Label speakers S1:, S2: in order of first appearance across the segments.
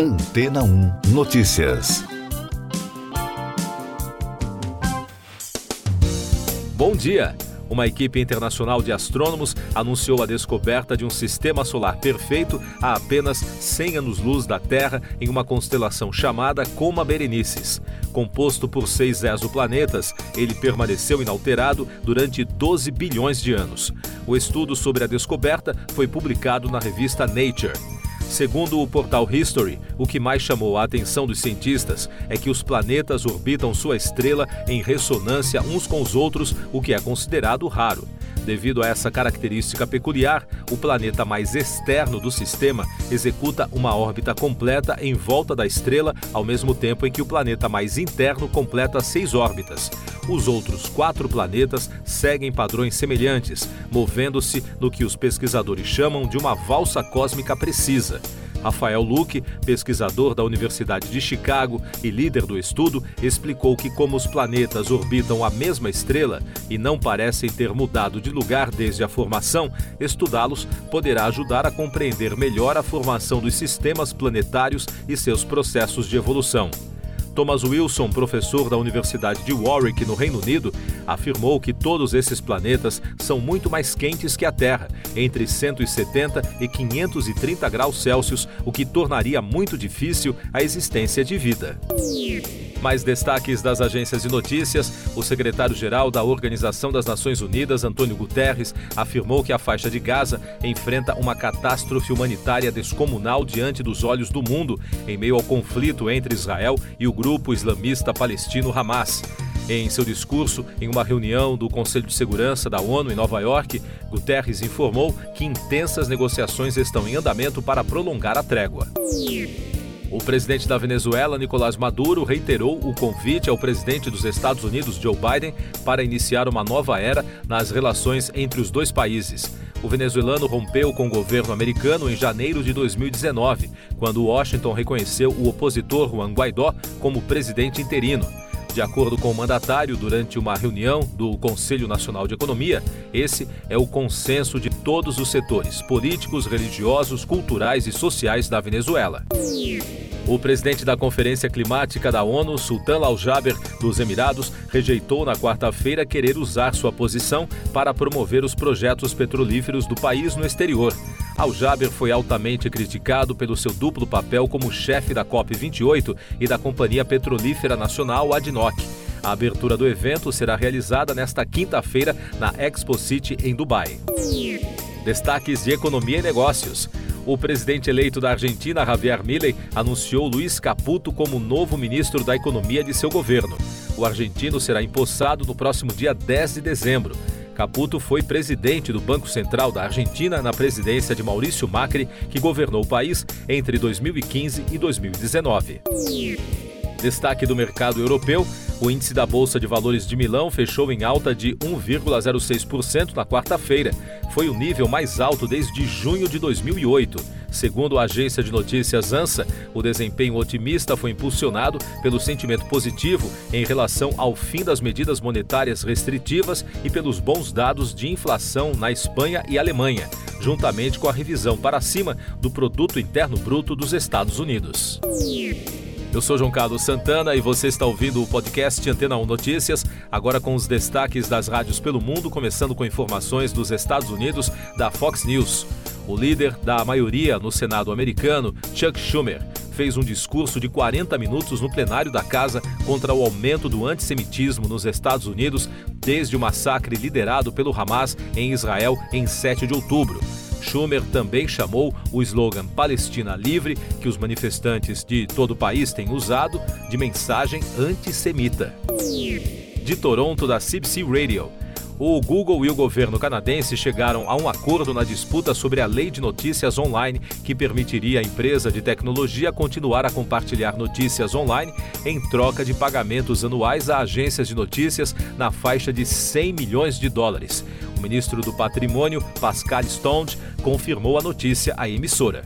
S1: Antena 1 Notícias.
S2: Bom dia! Uma equipe internacional de astrônomos anunciou a descoberta de um sistema solar perfeito a apenas 100 anos-luz da Terra em uma constelação chamada Coma Berenices. Composto por seis exoplanetas, ele permaneceu inalterado durante 12 bilhões de anos. O estudo sobre a descoberta foi publicado na revista Nature. Segundo o portal History, o que mais chamou a atenção dos cientistas é que os planetas orbitam sua estrela em ressonância uns com os outros, o que é considerado raro. Devido a essa característica peculiar, o planeta mais externo do sistema executa uma órbita completa em volta da estrela, ao mesmo tempo em que o planeta mais interno completa seis órbitas. Os outros quatro planetas seguem padrões semelhantes, movendo-se no que os pesquisadores chamam de uma valsa cósmica precisa. Rafael Luque, pesquisador da Universidade de Chicago e líder do estudo, explicou que, como os planetas orbitam a mesma estrela e não parecem ter mudado de lugar desde a formação, estudá-los poderá ajudar a compreender melhor a formação dos sistemas planetários e seus processos de evolução. Thomas Wilson, professor da Universidade de Warwick, no Reino Unido, afirmou que todos esses planetas são muito mais quentes que a Terra, entre 170 e 530 graus Celsius, o que tornaria muito difícil a existência de vida. Mais destaques das agências de notícias: o secretário-geral da Organização das Nações Unidas, Antônio Guterres, afirmou que a faixa de Gaza enfrenta uma catástrofe humanitária descomunal diante dos olhos do mundo, em meio ao conflito entre Israel e o grupo islamista palestino Hamas. Em seu discurso em uma reunião do Conselho de Segurança da ONU em Nova York, Guterres informou que intensas negociações estão em andamento para prolongar a trégua. O presidente da Venezuela, Nicolás Maduro, reiterou o convite ao presidente dos Estados Unidos, Joe Biden, para iniciar uma nova era nas relações entre os dois países. O venezuelano rompeu com o governo americano em janeiro de 2019, quando Washington reconheceu o opositor Juan Guaidó como presidente interino. De acordo com o mandatário, durante uma reunião do Conselho Nacional de Economia, esse é o consenso de todos os setores políticos, religiosos, culturais e sociais da Venezuela. O presidente da Conferência Climática da ONU, Sultan Al-Jaber, dos Emirados, rejeitou na quarta-feira querer usar sua posição para promover os projetos petrolíferos do país no exterior. Al-Jaber foi altamente criticado pelo seu duplo papel como chefe da COP28 e da Companhia Petrolífera Nacional ADNOC. A abertura do evento será realizada nesta quinta-feira na Expo City, em Dubai. Destaques de economia e negócios. O presidente eleito da Argentina, Javier Milei, anunciou Luiz Caputo como novo ministro da Economia de seu governo. O argentino será empossado no próximo dia 10 de dezembro. Caputo foi presidente do Banco Central da Argentina na presidência de Maurício Macri, que governou o país entre 2015 e 2019. Destaque do mercado europeu: o índice da Bolsa de Valores de Milão fechou em alta de 1,06% na quarta-feira. Foi o nível mais alto desde junho de 2008. Segundo a agência de notícias ANSA, o desempenho otimista foi impulsionado pelo sentimento positivo em relação ao fim das medidas monetárias restritivas e pelos bons dados de inflação na Espanha e Alemanha, juntamente com a revisão para cima do produto interno bruto dos Estados Unidos. Eu sou João Carlos Santana e você está ouvindo o podcast Antena 1 Notícias, agora com os destaques das rádios pelo mundo, começando com informações dos Estados Unidos da Fox News. O líder da maioria no Senado americano, Chuck Schumer, fez um discurso de 40 minutos no plenário da casa contra o aumento do antissemitismo nos Estados Unidos desde o massacre liderado pelo Hamas em Israel em 7 de outubro. Schumer também chamou o slogan Palestina Livre, que os manifestantes de todo o país têm usado, de mensagem antissemita. De Toronto, da CBC Radio o Google e o governo canadense chegaram a um acordo na disputa sobre a lei de notícias online que permitiria à empresa de tecnologia continuar a compartilhar notícias online em troca de pagamentos anuais a agências de notícias na faixa de 100 milhões de dólares. O ministro do Patrimônio, Pascal Stone, confirmou a notícia à emissora.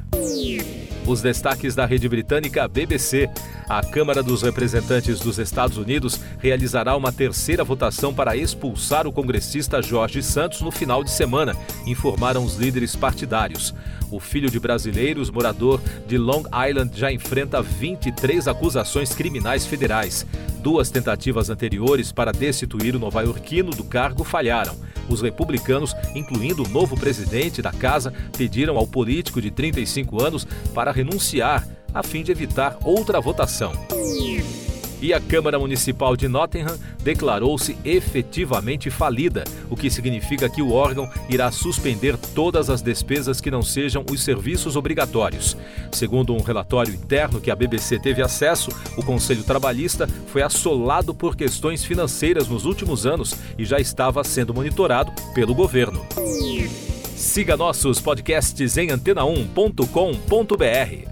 S2: Os destaques da rede britânica BBC. a Câmara dos Representantes dos Estados Unidos realizará uma terceira votação para expulsar o congressista Jorge Santos no final de semana, informaram os líderes partidários. O filho de brasileiros, morador de Long Island, já enfrenta 23 acusações criminais federais. Duas tentativas anteriores para destituir o nova-iorquino do cargo falharam. Os republicanos, incluindo o novo presidente da casa, pediram ao político de 35 anos para renunciar, a fim de evitar outra votação. E a Câmara Municipal de Nottingham declarou-se efetivamente falida, o que significa que o órgão irá suspender todas as despesas que não sejam os serviços obrigatórios. Segundo um relatório interno que a BBC teve acesso, o Conselho Trabalhista foi assolado por questões financeiras nos últimos anos e já estava sendo monitorado pelo governo. Siga nossos podcasts em antena1.com.br.